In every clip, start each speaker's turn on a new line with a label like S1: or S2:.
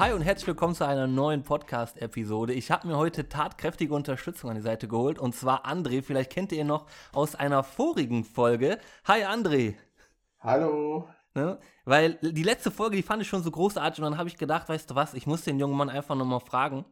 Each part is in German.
S1: hi und herzlich willkommen zu einer neuen Podcast-Episode. Ich habe mir heute tatkräftige Unterstützung an die Seite geholt und zwar André. Vielleicht kennt ihr ihn noch aus einer vorigen Folge. Hi André.
S2: Hallo.
S1: Ne? Weil die letzte Folge, die fand ich schon so großartig und dann habe ich gedacht, weißt du was, ich muss den jungen Mann einfach nochmal fragen,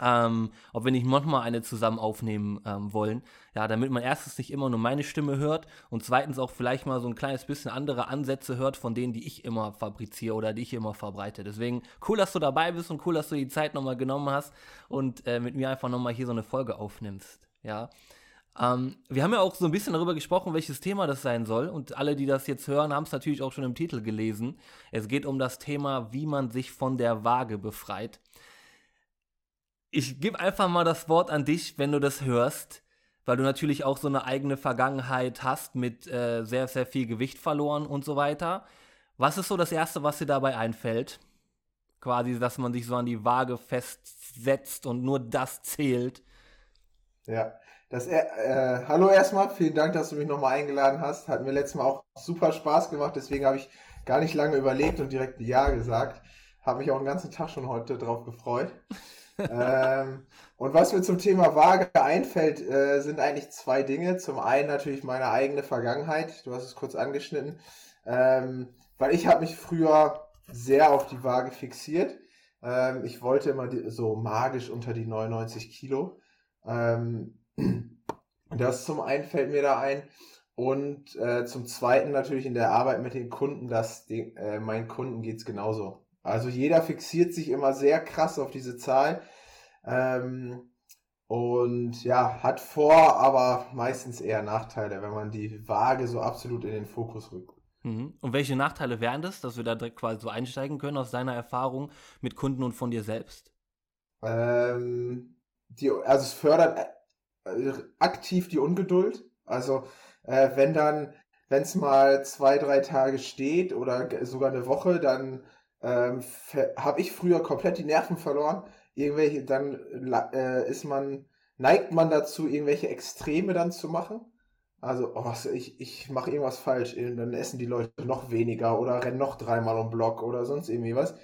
S1: ähm, ob wir nicht manchmal eine zusammen aufnehmen ähm, wollen. Ja, damit man erstens nicht immer nur meine Stimme hört und zweitens auch vielleicht mal so ein kleines bisschen andere Ansätze hört von denen, die ich immer fabriziere oder die ich immer verbreite. Deswegen cool, dass du dabei bist und cool, dass du die Zeit nochmal genommen hast und äh, mit mir einfach nochmal hier so eine Folge aufnimmst. Ja. Ähm, wir haben ja auch so ein bisschen darüber gesprochen, welches Thema das sein soll. Und alle, die das jetzt hören, haben es natürlich auch schon im Titel gelesen. Es geht um das Thema, wie man sich von der Waage befreit ich gebe einfach mal das Wort an dich, wenn du das hörst, weil du natürlich auch so eine eigene Vergangenheit hast mit äh, sehr, sehr viel Gewicht verloren und so weiter. Was ist so das Erste, was dir dabei einfällt? Quasi, dass man sich so an die Waage festsetzt und nur das zählt.
S2: Ja, das, äh, äh hallo erstmal, vielen Dank, dass du mich nochmal eingeladen hast. Hat mir letztes Mal auch super Spaß gemacht, deswegen habe ich gar nicht lange überlegt und direkt Ja gesagt. Habe mich auch den ganzen Tag schon heute drauf gefreut ähm, und was mir zum Thema Waage einfällt, äh, sind eigentlich zwei Dinge. Zum einen natürlich meine eigene Vergangenheit. Du hast es kurz angeschnitten. Ähm, weil ich habe mich früher sehr auf die Waage fixiert. Ähm, ich wollte immer die, so magisch unter die 99 Kilo. Ähm, das zum einen fällt mir da ein. Und äh, zum zweiten natürlich in der Arbeit mit den Kunden, dass die, äh, meinen Kunden geht es genauso. Also jeder fixiert sich immer sehr krass auf diese Zahl. Ähm, und ja, hat Vor-, aber meistens eher Nachteile, wenn man die Waage so absolut in den Fokus rückt.
S1: Mhm. Und welche Nachteile wären das, dass wir da direkt quasi so einsteigen können aus deiner Erfahrung mit Kunden und von dir selbst?
S2: Ähm, die, also es fördert äh, aktiv die Ungeduld. Also äh, wenn dann, wenn es mal zwei, drei Tage steht oder sogar eine Woche, dann ähm, habe ich früher komplett die Nerven verloren. Irgendwelche, dann äh, ist man, neigt man dazu, irgendwelche Extreme dann zu machen. Also, oh, ich, ich mache irgendwas falsch, dann essen die Leute noch weniger oder rennen noch dreimal um Block oder sonst irgendwie was.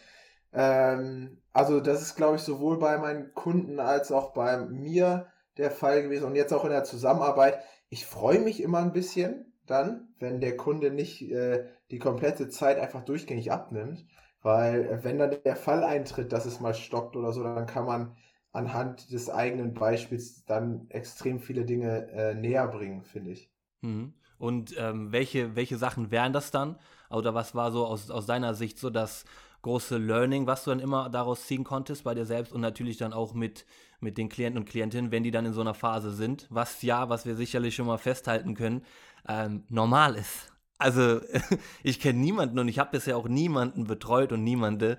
S2: Ähm, also, das ist, glaube ich, sowohl bei meinen Kunden als auch bei mir der Fall gewesen und jetzt auch in der Zusammenarbeit. Ich freue mich immer ein bisschen dann, wenn der Kunde nicht äh, die komplette Zeit einfach durchgängig abnimmt, weil äh, wenn dann der Fall eintritt, dass es mal stockt oder so, dann kann man anhand des eigenen Beispiels dann extrem viele Dinge äh, näher bringen, finde ich.
S1: Mhm. Und ähm, welche, welche Sachen wären das dann? Oder was war so aus, aus deiner Sicht so das große Learning, was du dann immer daraus ziehen konntest bei dir selbst und natürlich dann auch mit, mit den Klienten und Klientinnen, wenn die dann in so einer Phase sind, was ja, was wir sicherlich schon mal festhalten können, ähm, normal ist. Also, ich kenne niemanden und ich habe bisher auch niemanden betreut und niemande,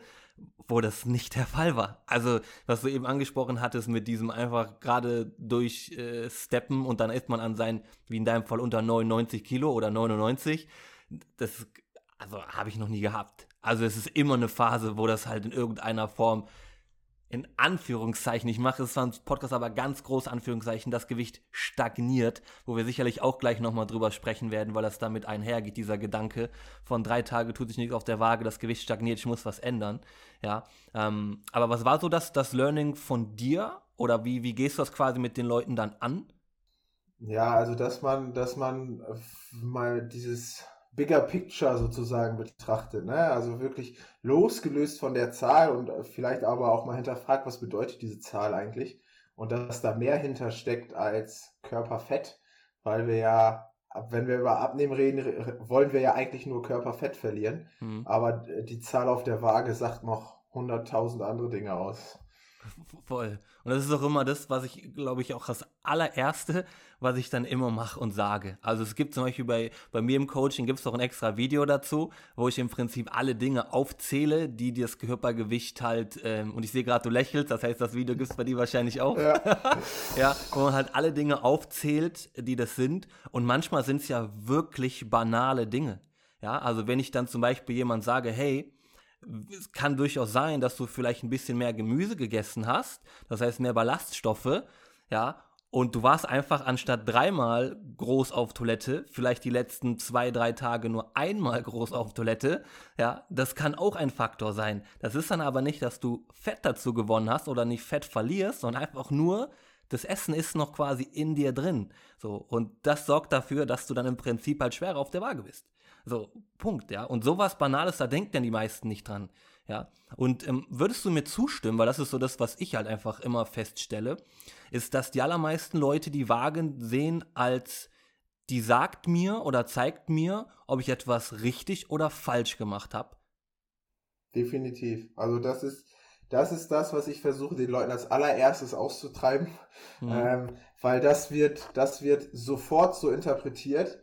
S1: wo das nicht der Fall war. Also, was du eben angesprochen hattest mit diesem einfach gerade durchsteppen äh, und dann ist man an sein, wie in deinem Fall, unter 99 Kilo oder 99. Das, also, habe ich noch nie gehabt. Also, es ist immer eine Phase, wo das halt in irgendeiner Form in Anführungszeichen, ich mache es zwar im Podcast, aber ganz groß Anführungszeichen, das Gewicht stagniert, wo wir sicherlich auch gleich nochmal drüber sprechen werden, weil das damit einhergeht, dieser Gedanke von drei Tage tut sich nichts auf der Waage, das Gewicht stagniert, ich muss was ändern. Ja, ähm, aber was war so das, das Learning von dir oder wie, wie gehst du das quasi mit den Leuten dann an?
S2: Ja, also dass man, dass man mal dieses Bigger Picture sozusagen betrachtet. Ne? Also wirklich losgelöst von der Zahl und vielleicht aber auch mal hinterfragt, was bedeutet diese Zahl eigentlich? Und dass da mehr hintersteckt als Körperfett, weil wir ja, wenn wir über Abnehmen reden, wollen wir ja eigentlich nur Körperfett verlieren. Mhm. Aber die Zahl auf der Waage sagt noch 100.000 andere Dinge aus.
S1: Voll. Und das ist auch immer das, was ich, glaube ich, auch das allererste, was ich dann immer mache und sage. Also es gibt zum Beispiel bei, bei mir im Coaching gibt es auch ein extra Video dazu, wo ich im Prinzip alle Dinge aufzähle, die das Körpergewicht halt, ähm, und ich sehe gerade, du lächelst, das heißt, das Video gibt es bei dir wahrscheinlich auch. Ja. ja, wo man halt alle Dinge aufzählt, die das sind. Und manchmal sind es ja wirklich banale Dinge. Ja, also wenn ich dann zum Beispiel jemand sage, hey, es kann durchaus sein, dass du vielleicht ein bisschen mehr Gemüse gegessen hast, das heißt mehr Ballaststoffe, ja, und du warst einfach anstatt dreimal groß auf Toilette, vielleicht die letzten zwei, drei Tage nur einmal groß auf Toilette, ja, das kann auch ein Faktor sein. Das ist dann aber nicht, dass du Fett dazu gewonnen hast oder nicht Fett verlierst, sondern einfach nur, das Essen ist noch quasi in dir drin. So, und das sorgt dafür, dass du dann im Prinzip halt schwerer auf der Waage bist. So, Punkt, ja. Und sowas Banales, da denken denn die meisten nicht dran. Ja. Und ähm, würdest du mir zustimmen, weil das ist so das, was ich halt einfach immer feststelle, ist, dass die allermeisten Leute die Waage sehen als die sagt mir oder zeigt mir, ob ich etwas richtig oder falsch gemacht habe.
S2: Definitiv. Also das ist, das ist das, was ich versuche, den Leuten als allererstes auszutreiben, mhm. ähm, weil das wird, das wird sofort so interpretiert.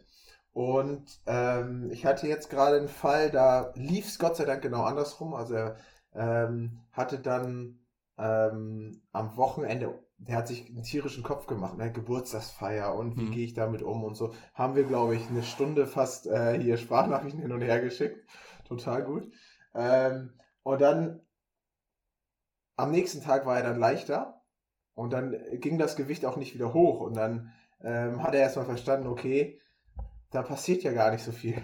S2: Und ähm, ich hatte jetzt gerade einen Fall, da lief es Gott sei Dank genau andersrum. Also er ähm, hatte dann ähm, am Wochenende, der hat sich einen tierischen Kopf gemacht, ne? Geburtstagsfeier und wie mhm. gehe ich damit um und so. Haben wir, glaube ich, eine Stunde fast äh, hier Sprachnachrichten hin und her geschickt. Total gut. Ähm, und dann am nächsten Tag war er dann leichter und dann ging das Gewicht auch nicht wieder hoch und dann ähm, hat er erstmal verstanden, okay, da passiert ja gar nicht so viel.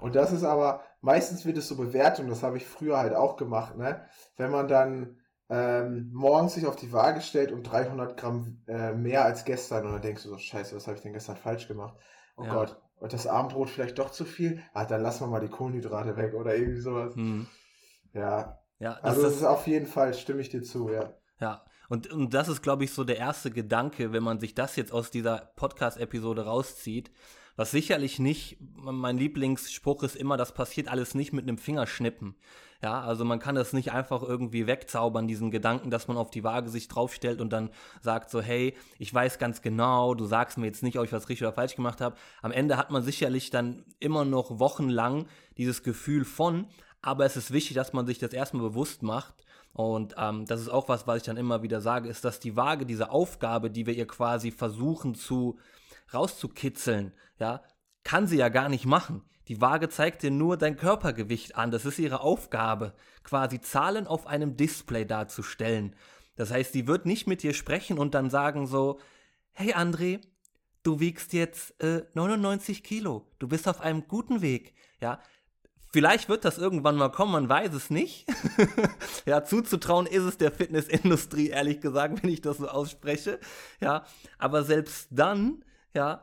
S2: Und das ist aber, meistens wird es so bewertet, und das habe ich früher halt auch gemacht, ne? Wenn man dann ähm, morgens sich auf die Waage stellt und 300 Gramm äh, mehr als gestern und dann denkst du so, scheiße, was habe ich denn gestern falsch gemacht? Oh ja. Gott, und das Abendbrot vielleicht doch zu viel? Ah, dann lassen wir mal die Kohlenhydrate weg oder irgendwie sowas. Hm. Ja. Ja, das also das ist auf jeden Fall, stimme ich dir zu, ja.
S1: Ja, und, und das ist, glaube ich, so der erste Gedanke, wenn man sich das jetzt aus dieser Podcast-Episode rauszieht, was sicherlich nicht, mein Lieblingsspruch ist immer, das passiert alles nicht mit einem Fingerschnippen. Ja, also man kann das nicht einfach irgendwie wegzaubern, diesen Gedanken, dass man auf die Waage sich draufstellt und dann sagt so, hey, ich weiß ganz genau, du sagst mir jetzt nicht, ob ich was richtig oder falsch gemacht habe. Am Ende hat man sicherlich dann immer noch wochenlang dieses Gefühl von, aber es ist wichtig, dass man sich das erstmal bewusst macht. Und ähm, das ist auch was, was ich dann immer wieder sage, ist, dass die Waage, diese Aufgabe, die wir ihr quasi versuchen zu rauszukitzeln, ja, kann sie ja gar nicht machen. Die Waage zeigt dir nur dein Körpergewicht an. Das ist ihre Aufgabe, quasi Zahlen auf einem Display darzustellen. Das heißt, sie wird nicht mit dir sprechen und dann sagen so, hey André, du wiegst jetzt äh, 99 Kilo, du bist auf einem guten Weg. Ja, Vielleicht wird das irgendwann mal kommen, man weiß es nicht. ja, zuzutrauen ist es der Fitnessindustrie, ehrlich gesagt, wenn ich das so ausspreche. Ja, aber selbst dann ja,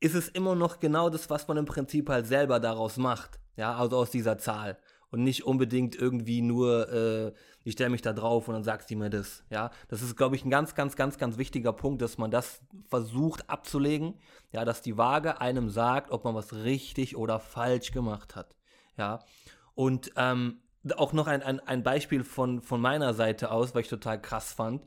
S1: ist es immer noch genau das, was man im Prinzip halt selber daraus macht. Ja, also aus dieser Zahl. Und nicht unbedingt irgendwie nur, äh, ich stelle mich da drauf und dann sagt sie mir das. Ja, das ist, glaube ich, ein ganz, ganz, ganz, ganz wichtiger Punkt, dass man das versucht abzulegen. Ja, dass die Waage einem sagt, ob man was richtig oder falsch gemacht hat. Ja, und ähm, auch noch ein, ein, ein Beispiel von, von meiner Seite aus, weil ich total krass fand,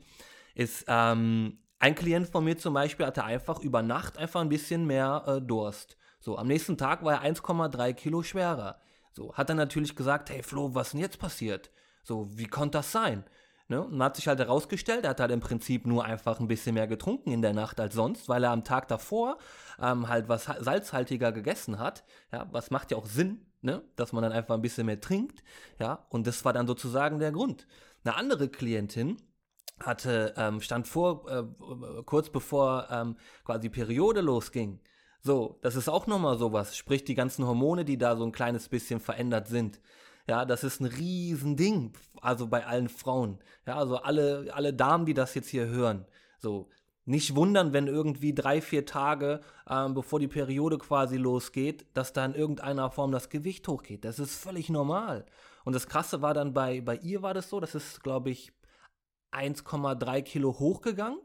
S1: ist, ähm, ein Klient von mir zum Beispiel hatte einfach über Nacht einfach ein bisschen mehr äh, Durst. So, am nächsten Tag war er 1,3 Kilo schwerer. So, hat er natürlich gesagt, hey Flo, was denn jetzt passiert? So, wie konnte das sein? Ne? Und hat sich halt herausgestellt, er hat halt im Prinzip nur einfach ein bisschen mehr getrunken in der Nacht als sonst, weil er am Tag davor ähm, halt was salzhaltiger gegessen hat. Ja, was macht ja auch Sinn, ne? dass man dann einfach ein bisschen mehr trinkt. Ja, und das war dann sozusagen der Grund. Eine andere Klientin, hatte, ähm, stand vor, äh, kurz bevor ähm, quasi Periode losging. So, das ist auch nochmal sowas. Sprich, die ganzen Hormone, die da so ein kleines bisschen verändert sind. Ja, das ist ein Riesending. Also bei allen Frauen. Ja, also alle, alle Damen, die das jetzt hier hören. So, nicht wundern, wenn irgendwie drei, vier Tage, ähm, bevor die Periode quasi losgeht, dass da in irgendeiner Form das Gewicht hochgeht. Das ist völlig normal. Und das Krasse war dann bei, bei ihr war das so, das ist, glaube ich, 1,3 Kilo hochgegangen.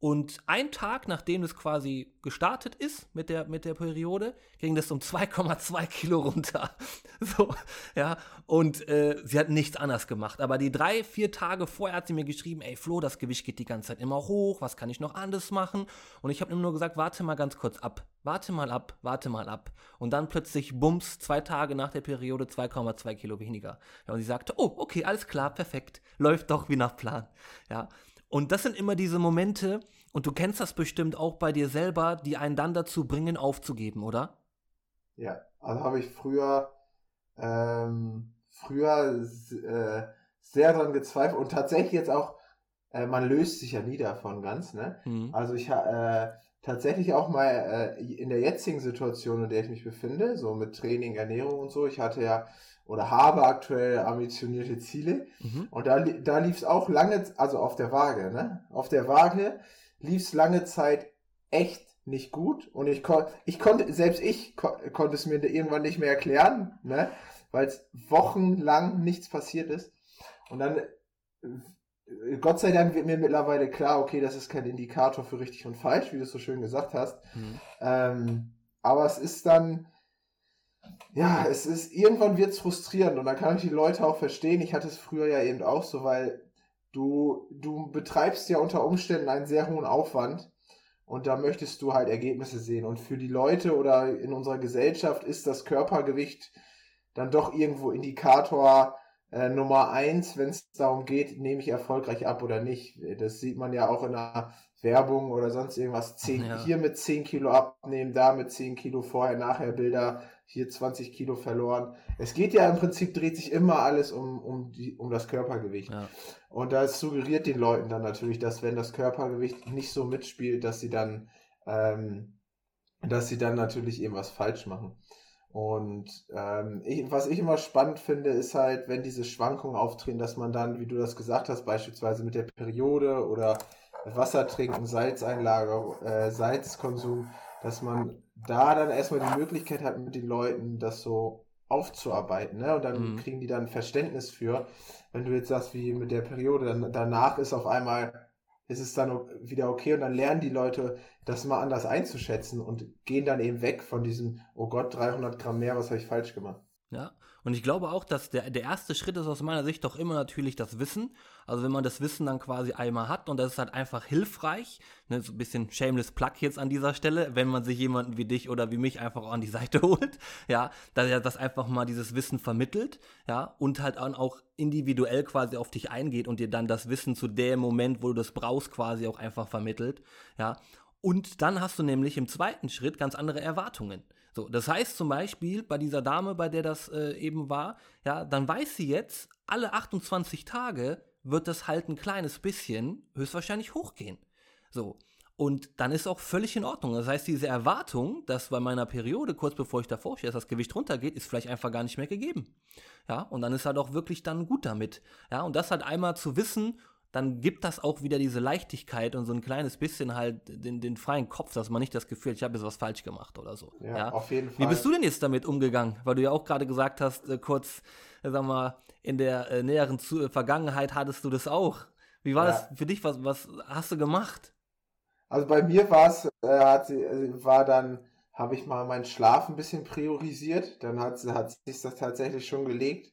S1: Und ein Tag, nachdem es quasi gestartet ist mit der, mit der Periode, ging das um 2,2 Kilo runter. so, ja. Und äh, sie hat nichts anders gemacht. Aber die drei, vier Tage vorher hat sie mir geschrieben, ey Flo, das Gewicht geht die ganze Zeit immer hoch, was kann ich noch anders machen? Und ich habe nur gesagt, warte mal ganz kurz ab, warte mal ab, warte mal ab. Und dann plötzlich, bums, zwei Tage nach der Periode 2,2 Kilo weniger. Ja, und sie sagte, oh, okay, alles klar, perfekt, läuft doch wie nach Plan. Ja. Und das sind immer diese Momente, und du kennst das bestimmt auch bei dir selber, die einen dann dazu bringen, aufzugeben, oder?
S2: Ja, also habe ich früher, ähm, früher äh, sehr dran gezweifelt und tatsächlich jetzt auch äh, man löst sich ja nie davon ganz, ne? Mhm. Also ich äh, tatsächlich auch mal äh, in der jetzigen Situation, in der ich mich befinde, so mit Training, Ernährung und so, ich hatte ja oder habe aktuell ambitionierte Ziele mhm. und da, da lief es auch lange, also auf der Waage, ne? Auf der Waage lief es lange Zeit echt nicht gut und ich, kon ich konnte, selbst ich ko konnte es mir irgendwann nicht mehr erklären, ne? weil es wochenlang nichts passiert ist. Und dann, äh, Gott sei Dank wird mir mittlerweile klar, okay, das ist kein Indikator für richtig und falsch, wie du es so schön gesagt hast. Mhm. Ähm, aber es ist dann, ja, es ist, irgendwann wird es frustrierend und dann kann ich die Leute auch verstehen. Ich hatte es früher ja eben auch so, weil du, du betreibst ja unter Umständen einen sehr hohen Aufwand und da möchtest du halt Ergebnisse sehen. Und für die Leute oder in unserer Gesellschaft ist das Körpergewicht dann doch irgendwo Indikator äh, Nummer eins, wenn es darum geht, nehme ich erfolgreich ab oder nicht. Das sieht man ja auch in der Werbung oder sonst irgendwas. 10, ja. Hier mit 10 Kilo abnehmen, da mit 10 Kilo vorher, nachher Bilder, hier 20 Kilo verloren. Es geht ja im Prinzip, dreht sich immer alles um, um, die, um das Körpergewicht. Ja. Und das suggeriert den Leuten dann natürlich, dass wenn das Körpergewicht nicht so mitspielt, dass sie dann, ähm, dass sie dann natürlich irgendwas falsch machen. Und ähm, ich, was ich immer spannend finde, ist halt, wenn diese Schwankungen auftreten, dass man dann, wie du das gesagt hast, beispielsweise mit der Periode oder Wasser trinken, Salzeinlage, äh, Salzkonsum, dass man da dann erstmal die Möglichkeit hat, mit den Leuten das so aufzuarbeiten. Ne? Und dann mhm. kriegen die dann Verständnis für, wenn du jetzt sagst, wie mit der Periode, dann danach ist auf einmal ist es dann wieder okay und dann lernen die Leute das mal anders einzuschätzen und gehen dann eben weg von diesem, oh Gott, 300 Gramm mehr, was habe ich falsch gemacht.
S1: Ja, und ich glaube auch, dass der, der erste Schritt ist aus meiner Sicht doch immer natürlich das Wissen. Also wenn man das Wissen dann quasi einmal hat und das ist halt einfach hilfreich, ne, so ein bisschen shameless Plug jetzt an dieser Stelle, wenn man sich jemanden wie dich oder wie mich einfach an die Seite holt, ja, dass er das einfach mal dieses Wissen vermittelt, ja, und halt auch individuell quasi auf dich eingeht und dir dann das Wissen zu dem Moment, wo du das brauchst, quasi auch einfach vermittelt, ja. Und dann hast du nämlich im zweiten Schritt ganz andere Erwartungen. So, das heißt zum Beispiel bei dieser Dame, bei der das äh, eben war, ja, dann weiß sie jetzt, alle 28 Tage wird das halt ein kleines bisschen höchstwahrscheinlich hochgehen. So. Und dann ist auch völlig in Ordnung. Das heißt, diese Erwartung, dass bei meiner Periode, kurz bevor ich davor stehe, dass das Gewicht runtergeht, ist vielleicht einfach gar nicht mehr gegeben. Ja, und dann ist halt auch wirklich dann gut damit. Ja, und das halt einmal zu wissen dann gibt das auch wieder diese Leichtigkeit und so ein kleines bisschen halt den, den freien Kopf, dass man nicht das Gefühl hat, ich habe jetzt was falsch gemacht oder so. Ja, ja,
S2: auf jeden Fall.
S1: Wie bist du denn jetzt damit umgegangen? Weil du ja auch gerade gesagt hast, äh, kurz, äh, sag mal, in der äh, näheren Zu Vergangenheit hattest du das auch. Wie war ja. das für dich? Was, was hast du gemacht?
S2: Also bei mir war es, äh, hat, äh, war dann, habe ich mal meinen Schlaf ein bisschen priorisiert. Dann hat, hat sich das tatsächlich schon gelegt.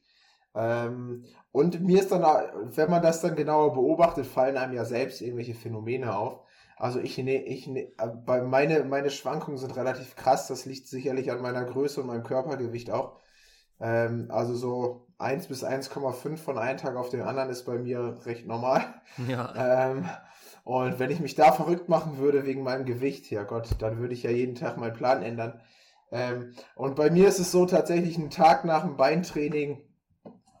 S2: Ähm, und mir ist dann, wenn man das dann genauer beobachtet, fallen einem ja selbst irgendwelche Phänomene auf. Also ich, ne, ich ne, bei meine, meine Schwankungen sind relativ krass. Das liegt sicherlich an meiner Größe und meinem Körpergewicht auch. Ähm, also so 1 bis 1,5 von einem Tag auf den anderen ist bei mir recht normal. Ja. Ähm, und wenn ich mich da verrückt machen würde wegen meinem Gewicht, ja Gott, dann würde ich ja jeden Tag meinen Plan ändern. Ähm, und bei mir ist es so tatsächlich ein Tag nach dem Beintraining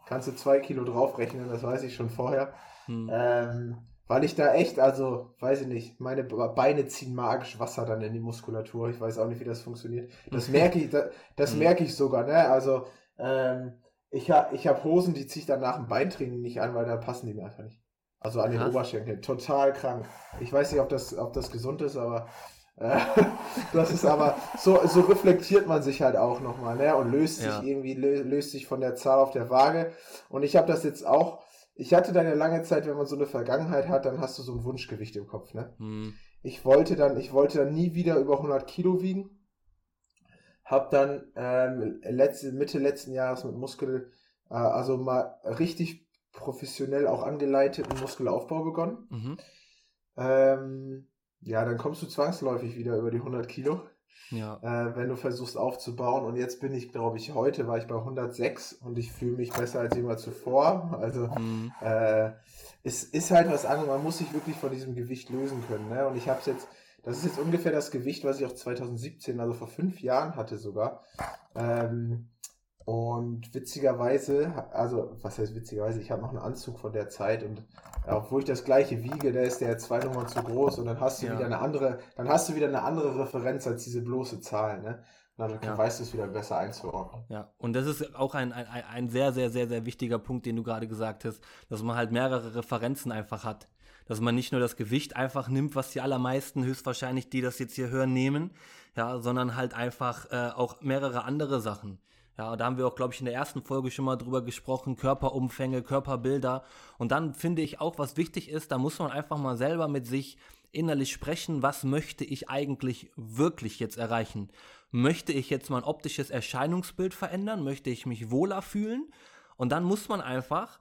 S2: kannst du zwei Kilo draufrechnen, das weiß ich schon vorher. Hm. Ähm, weil ich da echt, also, weiß ich nicht, meine Beine ziehen magisch Wasser dann in die Muskulatur. Ich weiß auch nicht, wie das funktioniert. Das merke ich, das, das hm. merke ich sogar, ne? Also, ähm, ich habe ich hab Hosen, die ziehe ich dann nach dem Beintraining nicht an, weil da passen die mir einfach nicht. Also an den Krass. Oberschenkeln. Total krank. Ich weiß nicht, ob das, ob das gesund ist, aber das ist aber, so, so reflektiert man sich halt auch nochmal, ne? Und löst ja. sich irgendwie, löst sich von der Zahl auf der Waage. Und ich habe das jetzt auch, ich hatte dann ja lange Zeit, wenn man so eine Vergangenheit hat, dann hast du so ein Wunschgewicht im Kopf, ne? Hm. Ich wollte dann, ich wollte dann nie wieder über 100 Kilo wiegen. Hab dann ähm, letzte, Mitte letzten Jahres mit Muskel, äh, also mal richtig professionell auch angeleiteten Muskelaufbau begonnen. Mhm. Ähm, ja, dann kommst du zwangsläufig wieder über die 100 Kilo. Ja. Äh, wenn du versuchst aufzubauen. Und jetzt bin ich, glaube ich, heute war ich bei 106 und ich fühle mich besser als jemals zuvor. Also mhm. äh, es ist halt was anderes. Man muss sich wirklich von diesem Gewicht lösen können. Ne? Und ich habe es jetzt, das ist jetzt ungefähr das Gewicht, was ich auch 2017, also vor fünf Jahren hatte sogar. Ähm, Und witzigerweise, also was heißt witzigerweise, ich habe noch einen Anzug von der Zeit und obwohl ich das gleiche wiege, da ist der zwei Nummern zu groß und dann hast du ja. wieder eine andere, dann hast du wieder eine andere Referenz als diese bloße Zahl, ne? dann ja. weißt du es wieder besser einzuordnen.
S1: Ja, und das ist auch ein, ein, ein sehr, sehr, sehr, sehr wichtiger Punkt, den du gerade gesagt hast, dass man halt mehrere Referenzen einfach hat. Dass man nicht nur das Gewicht einfach nimmt, was die allermeisten höchstwahrscheinlich, die das jetzt hier hören, nehmen, ja, sondern halt einfach äh, auch mehrere andere Sachen. Ja, da haben wir auch, glaube ich, in der ersten Folge schon mal drüber gesprochen, Körperumfänge, Körperbilder. Und dann finde ich auch, was wichtig ist, da muss man einfach mal selber mit sich innerlich sprechen, was möchte ich eigentlich wirklich jetzt erreichen? Möchte ich jetzt mein optisches Erscheinungsbild verändern? Möchte ich mich wohler fühlen? Und dann muss man einfach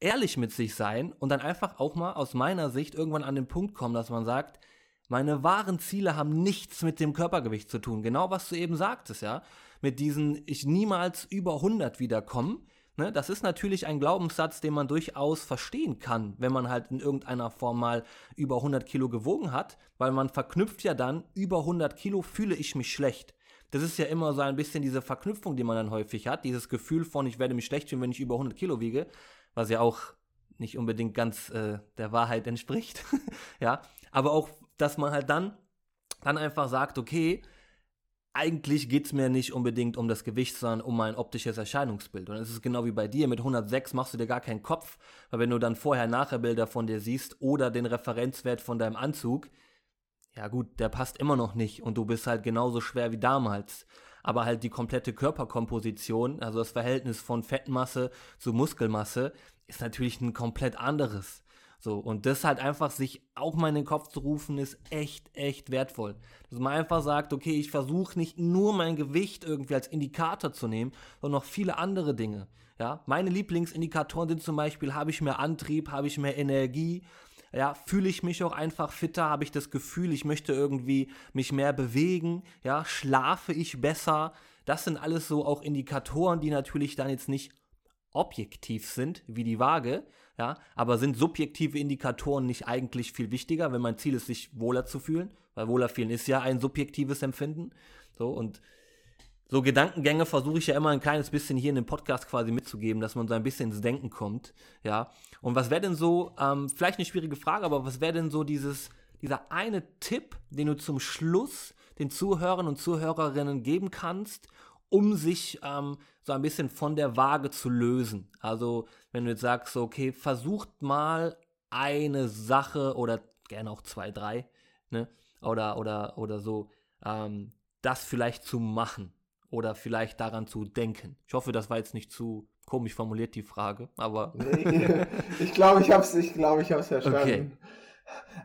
S1: ehrlich mit sich sein und dann einfach auch mal aus meiner Sicht irgendwann an den Punkt kommen, dass man sagt, meine wahren Ziele haben nichts mit dem Körpergewicht zu tun. Genau was du eben sagtest, ja. Mit diesen, ich niemals über 100 wiederkommen. Ne? Das ist natürlich ein Glaubenssatz, den man durchaus verstehen kann, wenn man halt in irgendeiner Form mal über 100 Kilo gewogen hat, weil man verknüpft ja dann, über 100 Kilo fühle ich mich schlecht. Das ist ja immer so ein bisschen diese Verknüpfung, die man dann häufig hat, dieses Gefühl von, ich werde mich schlecht fühlen, wenn ich über 100 Kilo wiege, was ja auch nicht unbedingt ganz äh, der Wahrheit entspricht. ja, aber auch, dass man halt dann, dann einfach sagt, okay, eigentlich geht es mir nicht unbedingt um das Gewicht, sondern um mein optisches Erscheinungsbild. Und es ist genau wie bei dir, mit 106 machst du dir gar keinen Kopf, weil wenn du dann vorher-nachher Bilder von dir siehst oder den Referenzwert von deinem Anzug, ja gut, der passt immer noch nicht und du bist halt genauso schwer wie damals. Aber halt die komplette Körperkomposition, also das Verhältnis von Fettmasse zu Muskelmasse, ist natürlich ein komplett anderes. So, und das halt einfach sich auch mal in den Kopf zu rufen, ist echt, echt wertvoll. Dass man einfach sagt, okay, ich versuche nicht nur mein Gewicht irgendwie als Indikator zu nehmen, sondern noch viele andere Dinge. Ja, meine Lieblingsindikatoren sind zum Beispiel, habe ich mehr Antrieb, habe ich mehr Energie, ja, fühle ich mich auch einfach fitter, habe ich das Gefühl, ich möchte irgendwie mich mehr bewegen, ja, schlafe ich besser. Das sind alles so auch Indikatoren, die natürlich dann jetzt nicht objektiv sind, wie die Waage, ja, aber sind subjektive Indikatoren nicht eigentlich viel wichtiger, wenn mein Ziel ist, sich wohler zu fühlen, weil wohler fühlen ist ja ein subjektives Empfinden, so und so Gedankengänge versuche ich ja immer ein kleines bisschen hier in dem Podcast quasi mitzugeben, dass man so ein bisschen ins Denken kommt, ja. Und was wäre denn so, ähm, vielleicht eine schwierige Frage, aber was wäre denn so dieses, dieser eine Tipp, den du zum Schluss den Zuhörern und Zuhörerinnen geben kannst, um sich ähm, so ein bisschen von der Waage zu lösen? Also, wenn du jetzt sagst, okay, versucht mal eine Sache oder gerne auch zwei, drei, ne, oder, oder, oder so, ähm, das vielleicht zu machen oder vielleicht daran zu denken? Ich hoffe, das war jetzt nicht zu komisch formuliert, die Frage, aber.
S2: Nee, ich glaube, ich habe es ich glaub, ich verstanden. Okay.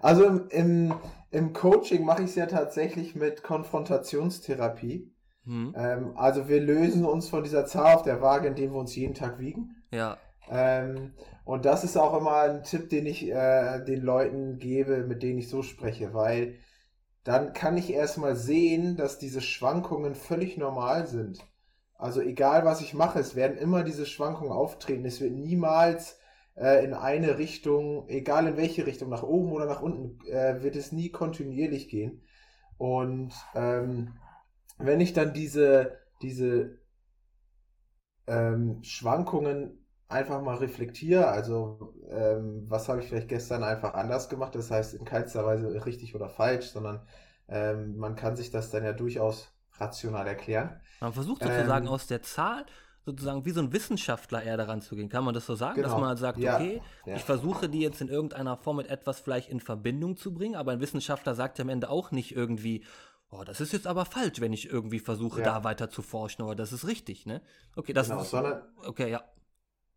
S2: Also im, im, im Coaching mache ich es ja tatsächlich mit Konfrontationstherapie. Hm. Ähm, also wir lösen uns von dieser Zahl auf der Waage, indem wir uns jeden Tag wiegen.
S1: Ja.
S2: Ähm, und das ist auch immer ein Tipp, den ich äh, den Leuten gebe, mit denen ich so spreche, weil dann kann ich erstmal sehen, dass diese Schwankungen völlig normal sind. Also egal was ich mache, es werden immer diese Schwankungen auftreten. Es wird niemals äh, in eine Richtung, egal in welche Richtung, nach oben oder nach unten, äh, wird es nie kontinuierlich gehen. Und ähm, wenn ich dann diese, diese ähm, Schwankungen einfach mal reflektiere, also ähm, was habe ich vielleicht gestern einfach anders gemacht, das heißt in keinster Weise richtig oder falsch, sondern ähm, man kann sich das dann ja durchaus rational erklären.
S1: Man versucht sozusagen ähm, aus der Zahl sozusagen wie so ein Wissenschaftler eher daran zu gehen. Kann man das so sagen? Genau. Dass man halt sagt, ja. okay, ja. ich versuche die jetzt in irgendeiner Form mit etwas vielleicht in Verbindung zu bringen, aber ein Wissenschaftler sagt ja am Ende auch nicht irgendwie, oh, das ist jetzt aber falsch, wenn ich irgendwie versuche, ja. da weiter zu forschen, aber das ist richtig, ne? Okay, das genau, ist. Sondern
S2: okay, ja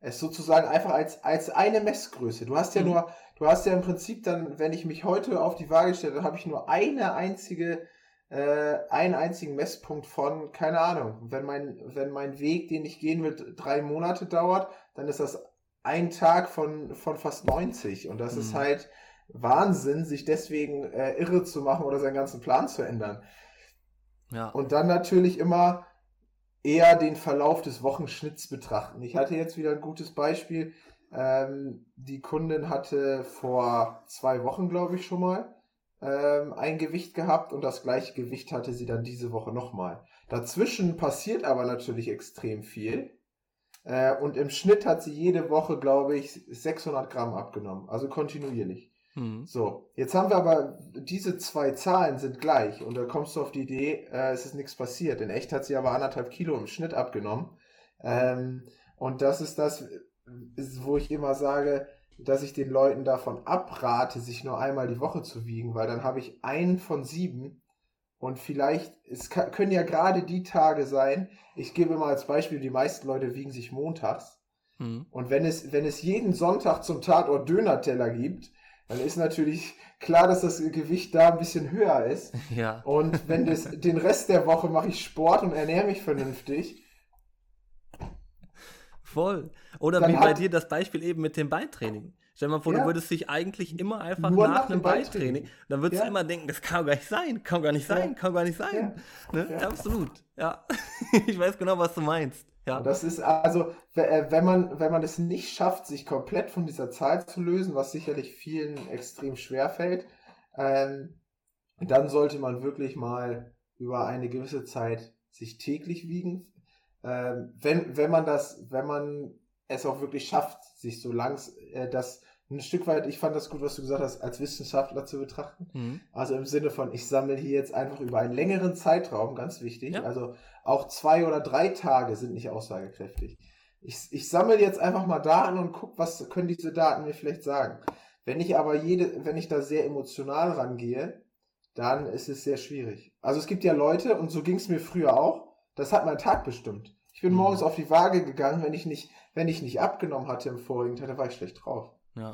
S2: es sozusagen einfach als, als eine Messgröße. Du hast ja mhm. nur, du hast ja im Prinzip dann, wenn ich mich heute auf die Waage stelle, dann habe ich nur eine einzige, äh, einen einzigen Messpunkt von, keine Ahnung, wenn mein, wenn mein Weg, den ich gehen will, drei Monate dauert, dann ist das ein Tag von, von fast 90. Und das mhm. ist halt Wahnsinn, sich deswegen äh, irre zu machen oder seinen ganzen Plan zu ändern. Ja. Und dann natürlich immer eher den Verlauf des Wochenschnitts betrachten. Ich hatte jetzt wieder ein gutes Beispiel. Ähm, die Kundin hatte vor zwei Wochen, glaube ich, schon mal ähm, ein Gewicht gehabt und das gleiche Gewicht hatte sie dann diese Woche nochmal. Dazwischen passiert aber natürlich extrem viel. Äh, und im Schnitt hat sie jede Woche, glaube ich, 600 Gramm abgenommen. Also kontinuierlich. Mhm. So, jetzt haben wir aber, diese zwei Zahlen sind gleich. Und da kommst du auf die Idee, äh, es ist nichts passiert. In echt hat sie aber anderthalb Kilo im Schnitt abgenommen. Ähm, und das ist das, wo ich immer sage, dass ich den Leuten davon abrate, sich nur einmal die Woche zu wiegen, weil dann habe ich einen von sieben und vielleicht, es kann, können ja gerade die Tage sein, ich gebe mal als Beispiel, die meisten Leute wiegen sich montags. Mhm. Und wenn es, wenn es jeden Sonntag zum Tatort Dönerteller gibt, dann ist natürlich klar, dass das Gewicht da ein bisschen höher ist.
S1: Ja.
S2: Und wenn das, den Rest der Woche mache ich Sport und ernähre mich vernünftig.
S1: Voll. Oder wie bei dir das Beispiel eben mit dem Beintraining. Stell dir mal vor, ja. du würdest dich eigentlich immer einfach nach, nach einem Beintraining, dann würdest ja. du immer denken, das kann gar nicht sein, kann gar nicht sein, ja. kann gar nicht sein. Ne? Absolut, ja. ich weiß genau, was du meinst. Ja.
S2: Das ist also, äh, wenn man, wenn man es nicht schafft, sich komplett von dieser Zahl zu lösen, was sicherlich vielen extrem schwer fällt, ähm, dann sollte man wirklich mal über eine gewisse Zeit sich täglich wiegen. Ähm, wenn, wenn man das, wenn man es auch wirklich schafft, sich so langs, äh, das ein Stück weit, ich fand das gut, was du gesagt hast, als Wissenschaftler zu betrachten. Mhm. Also im Sinne von, ich sammle hier jetzt einfach über einen längeren Zeitraum, ganz wichtig. Ja. Also auch zwei oder drei Tage sind nicht aussagekräftig. Ich, ich sammle jetzt einfach mal Daten und gucke, was können diese Daten mir vielleicht sagen. Wenn ich aber jede, wenn ich da sehr emotional rangehe, dann ist es sehr schwierig. Also es gibt ja Leute, und so ging es mir früher auch, das hat mein Tag bestimmt. Ich bin mhm. morgens auf die Waage gegangen, wenn ich nicht, wenn ich nicht abgenommen hatte im vorigen Tag, dann war ich schlecht drauf.
S1: Ja.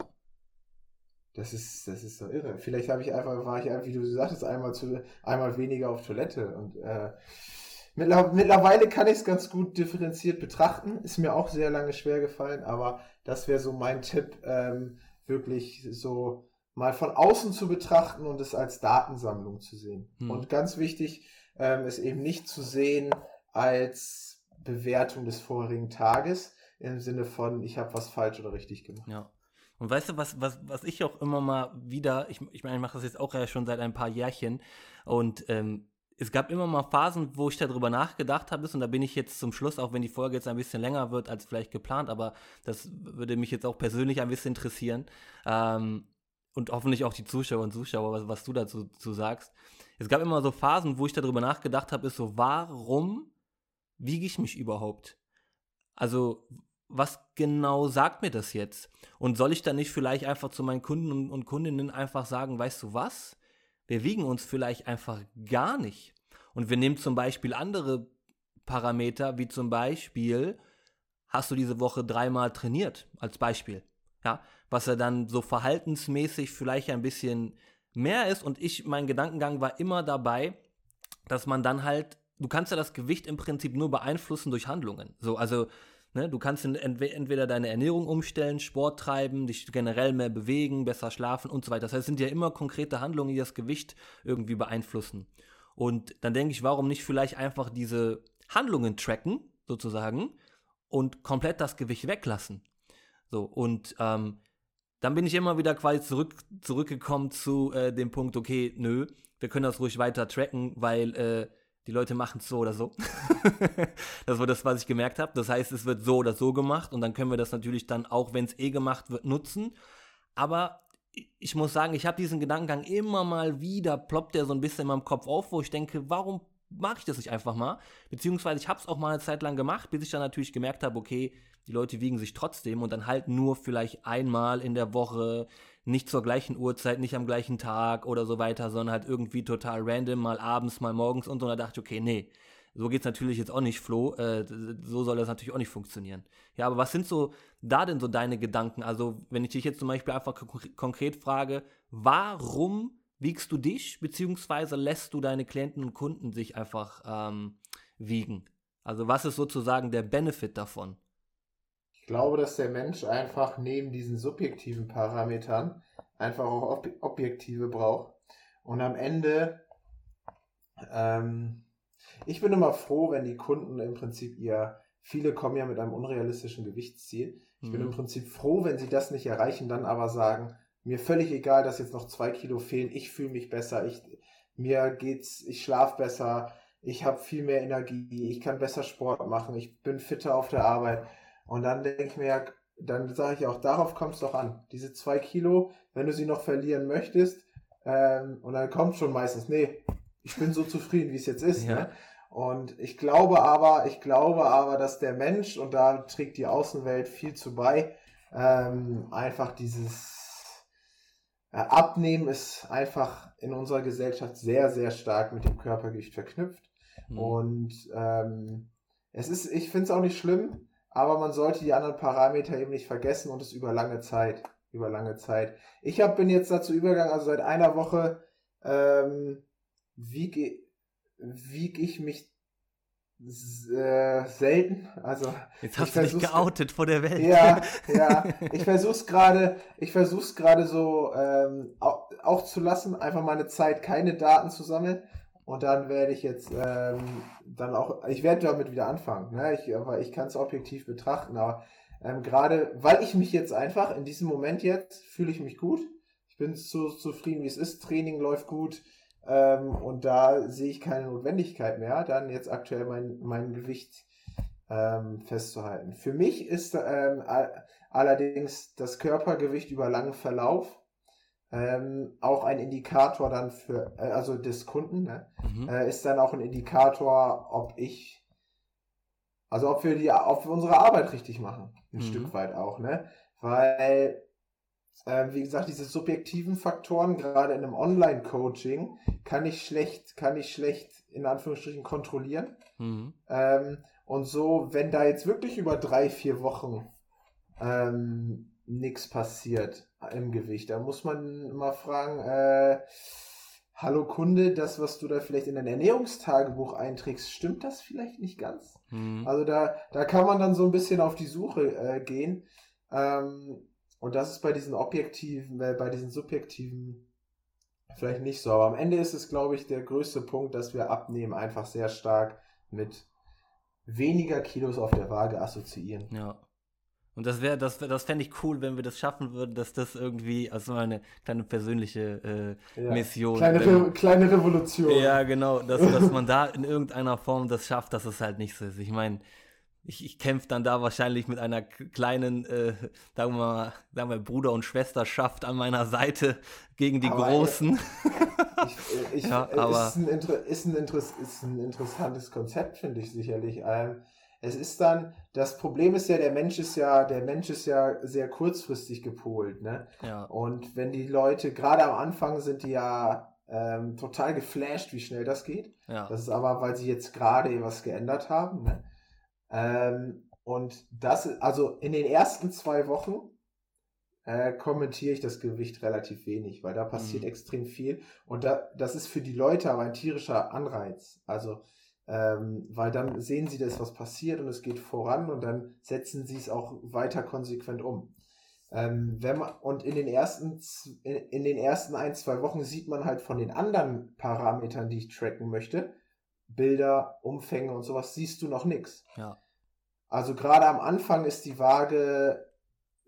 S2: Das ist, das ist so irre. Vielleicht habe ich einfach, war ich einfach, wie du sagtest, einmal zu, einmal weniger auf Toilette. Und äh, mittlerweile kann ich es ganz gut differenziert betrachten. Ist mir auch sehr lange schwer gefallen, aber das wäre so mein Tipp, ähm, wirklich so mal von außen zu betrachten und es als Datensammlung zu sehen. Hm. Und ganz wichtig, ähm, es eben nicht zu sehen als Bewertung des vorherigen Tages im Sinne von, ich habe was falsch oder richtig gemacht.
S1: Ja. Und weißt du, was, was, was ich auch immer mal wieder, ich, ich meine, ich mache das jetzt auch ja schon seit ein paar Jährchen und ähm, es gab immer mal Phasen, wo ich darüber nachgedacht habe, und da bin ich jetzt zum Schluss, auch wenn die Folge jetzt ein bisschen länger wird als vielleicht geplant, aber das würde mich jetzt auch persönlich ein bisschen interessieren. Ähm, und hoffentlich auch die Zuschauer und Zuschauer, was, was du dazu, dazu sagst. Es gab immer so Phasen, wo ich darüber nachgedacht habe, ist so, warum wiege ich mich überhaupt? Also, was genau sagt mir das jetzt? Und soll ich dann nicht vielleicht einfach zu meinen Kunden und Kundinnen einfach sagen, weißt du was? Wir wiegen uns vielleicht einfach gar nicht. Und wir nehmen zum Beispiel andere Parameter, wie zum Beispiel, hast du diese Woche dreimal trainiert, als Beispiel. Ja, was ja dann so verhaltensmäßig vielleicht ein bisschen mehr ist. Und ich, mein Gedankengang war immer dabei, dass man dann halt, du kannst ja das Gewicht im Prinzip nur beeinflussen durch Handlungen. So, also Ne, du kannst entweder deine Ernährung umstellen, Sport treiben, dich generell mehr bewegen, besser schlafen und so weiter. Das heißt, es sind ja immer konkrete Handlungen, die das Gewicht irgendwie beeinflussen. Und dann denke ich, warum nicht vielleicht einfach diese Handlungen tracken, sozusagen, und komplett das Gewicht weglassen. So, und ähm, dann bin ich immer wieder quasi zurück, zurückgekommen zu äh, dem Punkt, okay, nö, wir können das ruhig weiter tracken, weil äh, die Leute machen es so oder so. das war das, was ich gemerkt habe. Das heißt, es wird so oder so gemacht und dann können wir das natürlich dann auch, wenn es eh gemacht wird, nutzen. Aber ich muss sagen, ich habe diesen Gedankengang immer mal wieder, ploppt der so ein bisschen in meinem Kopf auf, wo ich denke, warum mache ich das nicht einfach mal? Beziehungsweise ich habe es auch mal eine Zeit lang gemacht, bis ich dann natürlich gemerkt habe, okay, die Leute wiegen sich trotzdem und dann halt nur vielleicht einmal in der Woche, nicht zur gleichen Uhrzeit, nicht am gleichen Tag oder so weiter, sondern halt irgendwie total random, mal abends, mal morgens und so. Und da dachte ich, okay, nee, so geht's natürlich jetzt auch nicht, Flo. Äh, so soll das natürlich auch nicht funktionieren. Ja, aber was sind so da denn so deine Gedanken? Also, wenn ich dich jetzt zum Beispiel einfach konkret frage, warum wiegst du dich, beziehungsweise lässt du deine Klienten und Kunden sich einfach ähm, wiegen? Also, was ist sozusagen der Benefit davon?
S2: Ich glaube, dass der Mensch einfach neben diesen subjektiven Parametern einfach auch ob objektive braucht. Und am Ende, ähm, ich bin immer froh, wenn die Kunden im Prinzip ihr, viele kommen ja mit einem unrealistischen Gewichtsziel. Ich mhm. bin im Prinzip froh, wenn sie das nicht erreichen, dann aber sagen, mir völlig egal, dass jetzt noch zwei Kilo fehlen, ich fühle mich besser, ich, mir geht's, ich schlafe besser, ich habe viel mehr Energie, ich kann besser Sport machen, ich bin fitter auf der Arbeit. Und dann denke ich mir, dann sage ich auch, darauf kommt es doch an. Diese zwei Kilo, wenn du sie noch verlieren möchtest, ähm, und dann kommt schon meistens, nee, ich bin so zufrieden, wie es jetzt ist. Ja. Ne? Und ich glaube aber, ich glaube aber, dass der Mensch, und da trägt die Außenwelt viel zu bei, ähm, einfach dieses äh, Abnehmen ist einfach in unserer Gesellschaft sehr, sehr stark mit dem Körpergewicht verknüpft. Mhm. Und ähm, es ist, ich finde es auch nicht schlimm, aber man sollte die anderen Parameter eben nicht vergessen und es über lange Zeit. Über lange Zeit. Ich hab, bin jetzt dazu übergegangen, also seit einer Woche ähm, wiege wieg ich mich äh, selten. Also
S1: jetzt hast du dich geoutet vor der Welt.
S2: Ja, ja. Ich versuch's gerade, ich versuch's gerade so ähm, auch, auch, zu lassen, einfach mal eine Zeit keine Daten zu sammeln. Und dann werde ich jetzt ähm, dann auch, ich werde damit wieder anfangen. Ne? Ich, aber ich kann es objektiv betrachten. Aber ähm, gerade, weil ich mich jetzt einfach in diesem Moment jetzt fühle ich mich gut. Ich bin so zufrieden, wie es ist. Training läuft gut. Ähm, und da sehe ich keine Notwendigkeit mehr, dann jetzt aktuell mein, mein Gewicht ähm, festzuhalten. Für mich ist ähm, allerdings das Körpergewicht über langen Verlauf ähm, auch ein Indikator dann für, äh, also des Kunden, ne? mhm. äh, ist dann auch ein Indikator, ob ich, also ob wir die, ob wir unsere Arbeit richtig machen, ein mhm. Stück weit auch, ne? Weil äh, wie gesagt, diese subjektiven Faktoren, gerade in einem Online-Coaching, kann ich schlecht, kann ich schlecht in Anführungsstrichen kontrollieren. Mhm. Ähm, und so, wenn da jetzt wirklich über drei, vier Wochen ähm, nichts passiert im Gewicht, da muss man mal fragen, äh, Hallo Kunde, das, was du da vielleicht in dein Ernährungstagebuch einträgst, stimmt das vielleicht nicht ganz? Mhm. Also da, da kann man dann so ein bisschen auf die Suche äh, gehen. Ähm, und das ist bei diesen objektiven, äh, bei diesen subjektiven vielleicht nicht so. Aber am Ende ist es, glaube ich, der größte Punkt, dass wir abnehmen, einfach sehr stark mit weniger Kilos auf der Waage assoziieren.
S1: Ja. Und das wäre, das, das fände ich cool, wenn wir das schaffen würden, dass das irgendwie, also eine kleine persönliche äh, ja. Mission.
S2: Kleine, Re kleine Revolution.
S1: Ja, genau, dass, dass man da in irgendeiner Form das schafft, dass es halt nicht so ist. Ich meine, ich, ich kämpfe dann da wahrscheinlich mit einer kleinen, äh, sagen, wir mal, sagen wir Bruder und Schwesterschaft an meiner Seite gegen die aber, Großen.
S2: Ich, ich, ja, aber ist, ein, ist, ein ist ein interessantes Konzept, finde ich sicherlich. Ähm, es ist dann, das Problem ist ja, der Mensch ist ja, der Mensch ist ja sehr kurzfristig gepolt, ne?
S1: Ja.
S2: Und wenn die Leute, gerade am Anfang sind die ja ähm, total geflasht, wie schnell das geht.
S1: Ja.
S2: Das ist aber, weil sie jetzt gerade was geändert haben, ne? Ähm, und das, also in den ersten zwei Wochen äh, kommentiere ich das Gewicht relativ wenig, weil da passiert mhm. extrem viel. Und da, das ist für die Leute aber ein tierischer Anreiz. Also, ähm, weil dann sehen sie, dass was passiert und es geht voran und dann setzen sie es auch weiter konsequent um. Ähm, wenn man, und in den ersten in, in den ersten ein, zwei Wochen sieht man halt von den anderen Parametern, die ich tracken möchte, Bilder, Umfänge und sowas, siehst du noch nichts.
S1: Ja.
S2: Also gerade am Anfang ist die Waage,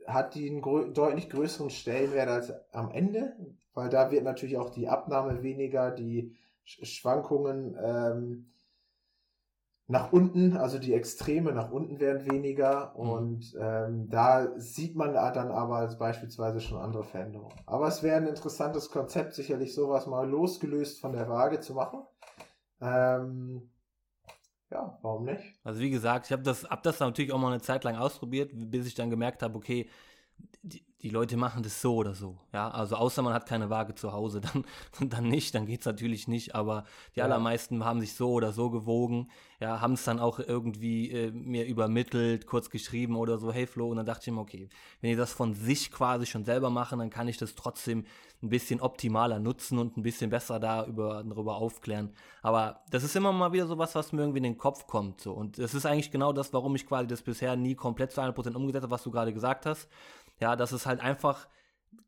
S2: hat die einen grö deutlich größeren Stellenwert als am Ende, weil da wird natürlich auch die Abnahme weniger, die Schwankungen ähm, nach unten, also die Extreme nach unten werden weniger mhm. und ähm, da sieht man dann aber beispielsweise schon andere Veränderungen. Aber es wäre ein interessantes Konzept, sicherlich sowas mal losgelöst von der Waage zu machen. Ähm, ja, warum nicht?
S1: Also wie gesagt, ich habe das, hab das natürlich auch mal eine Zeit lang ausprobiert, bis ich dann gemerkt habe, okay, die, die, Leute machen das so oder so. Ja, also außer man hat keine Waage zu Hause, dann, dann nicht, dann geht es natürlich nicht. Aber die ja. allermeisten haben sich so oder so gewogen, ja, haben es dann auch irgendwie äh, mir übermittelt, kurz geschrieben oder so, hey Flo, und dann dachte ich mir, okay, wenn die das von sich quasi schon selber machen, dann kann ich das trotzdem ein bisschen optimaler nutzen und ein bisschen besser da über, darüber aufklären. Aber das ist immer mal wieder so was, was mir irgendwie in den Kopf kommt. So. Und das ist eigentlich genau das, warum ich quasi das bisher nie komplett zu 100% umgesetzt habe, was du gerade gesagt hast ja, dass es halt einfach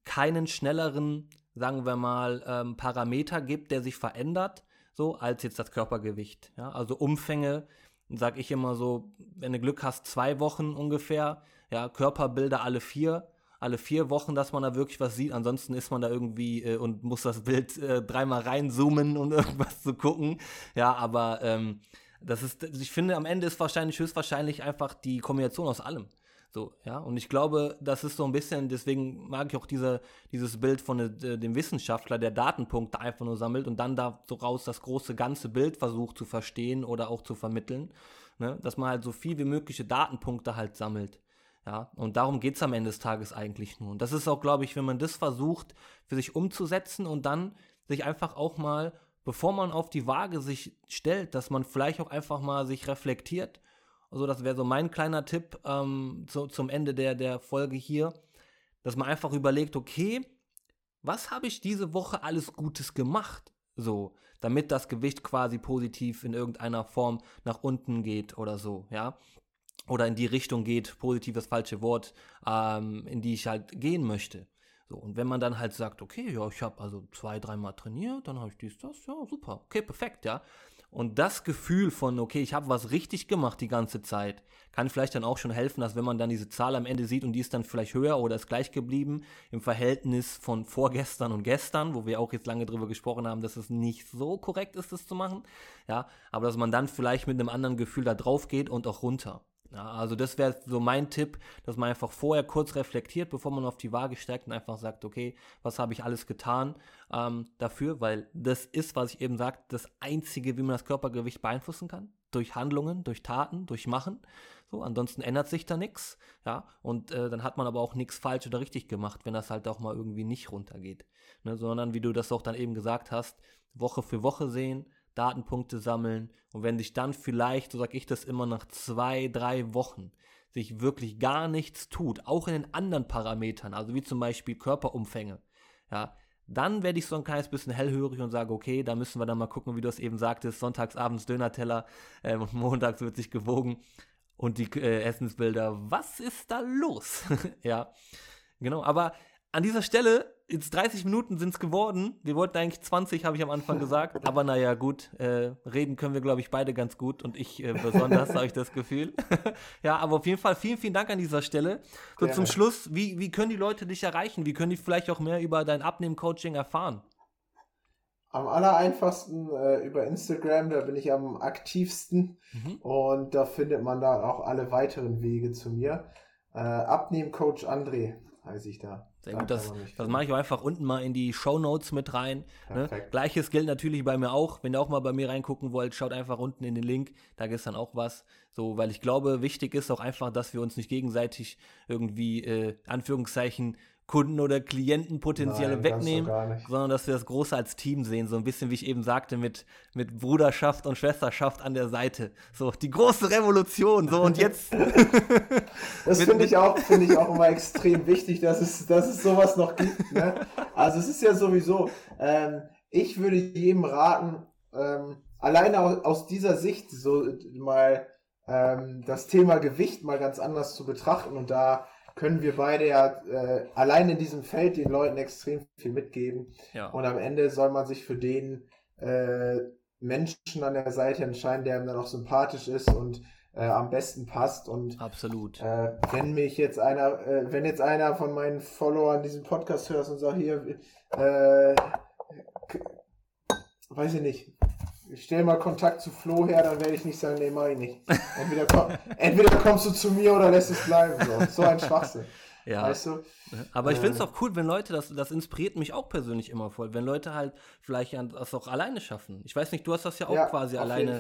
S1: keinen schnelleren, sagen wir mal, ähm, Parameter gibt, der sich verändert, so als jetzt das Körpergewicht. Ja, also Umfänge, sag ich immer so, wenn du Glück hast, zwei Wochen ungefähr, ja, Körperbilder alle vier, alle vier Wochen, dass man da wirklich was sieht. Ansonsten ist man da irgendwie äh, und muss das Bild äh, dreimal reinzoomen, um irgendwas zu gucken. Ja, aber ähm, das ist, ich finde, am Ende ist wahrscheinlich höchstwahrscheinlich einfach die Kombination aus allem. So, ja, und ich glaube, das ist so ein bisschen, deswegen mag ich auch diese, dieses Bild von äh, dem Wissenschaftler, der Datenpunkte einfach nur sammelt und dann da so raus das große ganze Bild versucht zu verstehen oder auch zu vermitteln. Ne? Dass man halt so viel wie mögliche Datenpunkte halt sammelt. Ja, und darum geht es am Ende des Tages eigentlich nur. Und das ist auch, glaube ich, wenn man das versucht, für sich umzusetzen und dann sich einfach auch mal, bevor man auf die Waage sich stellt, dass man vielleicht auch einfach mal sich reflektiert also das wäre so mein kleiner Tipp ähm, zu, zum Ende der, der Folge hier, dass man einfach überlegt, okay, was habe ich diese Woche alles Gutes gemacht? So, damit das Gewicht quasi positiv in irgendeiner Form nach unten geht oder so, ja. Oder in die Richtung geht, positiv das falsche Wort, ähm, in die ich halt gehen möchte. So, und wenn man dann halt sagt, okay, ja, ich habe also zwei, dreimal trainiert, dann habe ich dies, das, ja, super, okay, perfekt, ja. Und das Gefühl von, okay, ich habe was richtig gemacht die ganze Zeit, kann vielleicht dann auch schon helfen, dass wenn man dann diese Zahl am Ende sieht und die ist dann vielleicht höher oder ist gleich geblieben im Verhältnis von vorgestern und gestern, wo wir auch jetzt lange drüber gesprochen haben, dass es nicht so korrekt ist, das zu machen, ja, aber dass man dann vielleicht mit einem anderen Gefühl da drauf geht und auch runter. Ja, also das wäre so mein Tipp, dass man einfach vorher kurz reflektiert, bevor man auf die Waage steigt und einfach sagt, okay, was habe ich alles getan ähm, dafür, weil das ist, was ich eben sagte, das Einzige, wie man das Körpergewicht beeinflussen kann. Durch Handlungen, durch Taten, durch Machen. So, ansonsten ändert sich da nichts, ja, und äh, dann hat man aber auch nichts falsch oder richtig gemacht, wenn das halt auch mal irgendwie nicht runtergeht. Ne, sondern wie du das auch dann eben gesagt hast, Woche für Woche sehen, Datenpunkte sammeln und wenn sich dann vielleicht, so sage ich das immer, nach zwei, drei Wochen sich wirklich gar nichts tut, auch in den anderen Parametern, also wie zum Beispiel Körperumfänge, ja, dann werde ich so ein kleines bisschen hellhörig und sage, okay, da müssen wir dann mal gucken, wie du es eben sagtest, sonntags abends Dönerteller äh, und montags wird sich gewogen und die äh, Essensbilder, was ist da los? ja, genau, aber an dieser Stelle jetzt 30 Minuten sind es geworden. Wir wollten eigentlich 20, habe ich am Anfang gesagt. Aber naja, gut, äh, reden können wir, glaube ich, beide ganz gut und ich äh, besonders, habe ich das Gefühl. ja, aber auf jeden Fall vielen, vielen Dank an dieser Stelle. So Gerne. zum Schluss, wie, wie können die Leute dich erreichen? Wie können die vielleicht auch mehr über dein Abnehmen-Coaching erfahren?
S2: Am aller einfachsten äh, über Instagram, da bin ich am aktivsten mhm. und da findet man da auch alle weiteren Wege zu mir. Äh, Abnehmen-Coach André heiße ich da.
S1: Sehr gut, das, das mache ich auch einfach unten mal in die Show Notes mit rein. Ne? Gleiches gilt natürlich bei mir auch. Wenn ihr auch mal bei mir reingucken wollt, schaut einfach unten in den Link. Da ist dann auch was. So, weil ich glaube, wichtig ist auch einfach, dass wir uns nicht gegenseitig irgendwie, äh, Anführungszeichen, Kunden oder Klienten potenzielle Nein, wegnehmen, sondern dass wir das Große als Team sehen. So ein bisschen, wie ich eben sagte, mit, mit Bruderschaft und Schwesterschaft an der Seite. So, die große Revolution. So, und jetzt.
S2: das finde ich, auch, find ich auch immer extrem wichtig, dass es, dass es sowas noch gibt. Ne? Also, es ist ja sowieso, ähm, ich würde jedem raten, ähm, alleine aus, aus, dieser Sicht so mal ähm, das Thema Gewicht mal ganz anders zu betrachten und da können wir beide ja äh, allein in diesem Feld den Leuten extrem viel mitgeben. Ja. Und am Ende soll man sich für den äh, Menschen an der Seite entscheiden, der ihm dann auch sympathisch ist und äh, am besten passt. Und
S1: absolut.
S2: Äh, wenn mich jetzt einer, äh, wenn jetzt einer von meinen Followern diesen Podcast hört und sagt, hier, äh, weiß ich nicht, ich stelle mal Kontakt zu Flo her, dann werde ich nicht sagen, nee, mach ich nicht. Entweder, komm, entweder kommst du zu mir oder lässt es bleiben. So, so ein Schwachsinn.
S1: Ja. Weißt du? Aber ich finde es äh, auch cool, wenn Leute, das, das inspiriert mich auch persönlich immer voll, wenn Leute halt vielleicht das auch alleine schaffen. Ich weiß nicht, du hast das ja auch ja, quasi alleine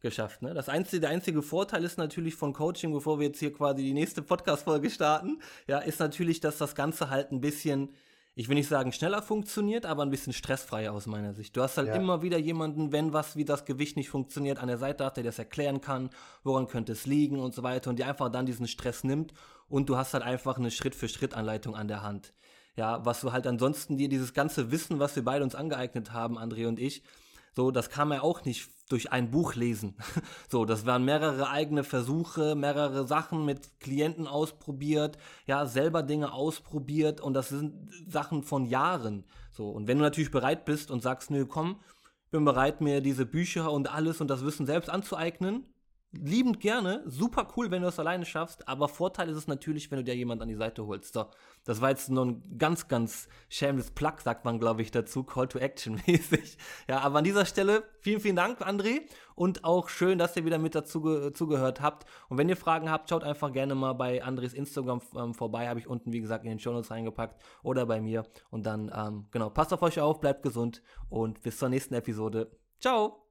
S1: geschafft. Ne? Das einzige, der einzige Vorteil ist natürlich von Coaching, bevor wir jetzt hier quasi die nächste Podcast-Folge starten, ja, ist natürlich, dass das Ganze halt ein bisschen ich will nicht sagen schneller funktioniert, aber ein bisschen stressfreier aus meiner Sicht. Du hast halt ja. immer wieder jemanden, wenn was wie das Gewicht nicht funktioniert, an der Seite hat, der das erklären kann, woran könnte es liegen und so weiter und die einfach dann diesen Stress nimmt und du hast halt einfach eine Schritt-für-Schritt-Anleitung an der Hand. Ja, was du halt ansonsten dir dieses ganze Wissen, was wir beide uns angeeignet haben, André und ich, so, das kam ja auch nicht durch ein Buch lesen. so, das waren mehrere eigene Versuche, mehrere Sachen mit Klienten ausprobiert, ja, selber Dinge ausprobiert und das sind Sachen von Jahren. So, und wenn du natürlich bereit bist und sagst, nö, komm, bin bereit, mir diese Bücher und alles und das Wissen selbst anzueignen, liebend gerne. Super cool, wenn du das alleine schaffst. Aber Vorteil ist es natürlich, wenn du dir jemand an die Seite holst. So, das war jetzt nur ein ganz, ganz shameless Plug, sagt man, glaube ich, dazu. Call to Action mäßig. Ja, aber an dieser Stelle vielen, vielen Dank, André. Und auch schön, dass ihr wieder mit dazu ge zugehört habt. Und wenn ihr Fragen habt, schaut einfach gerne mal bei Andres Instagram ähm, vorbei. Habe ich unten, wie gesagt, in den Show Notes reingepackt. Oder bei mir. Und dann, ähm, genau, passt auf euch auf, bleibt gesund und bis zur nächsten Episode. Ciao!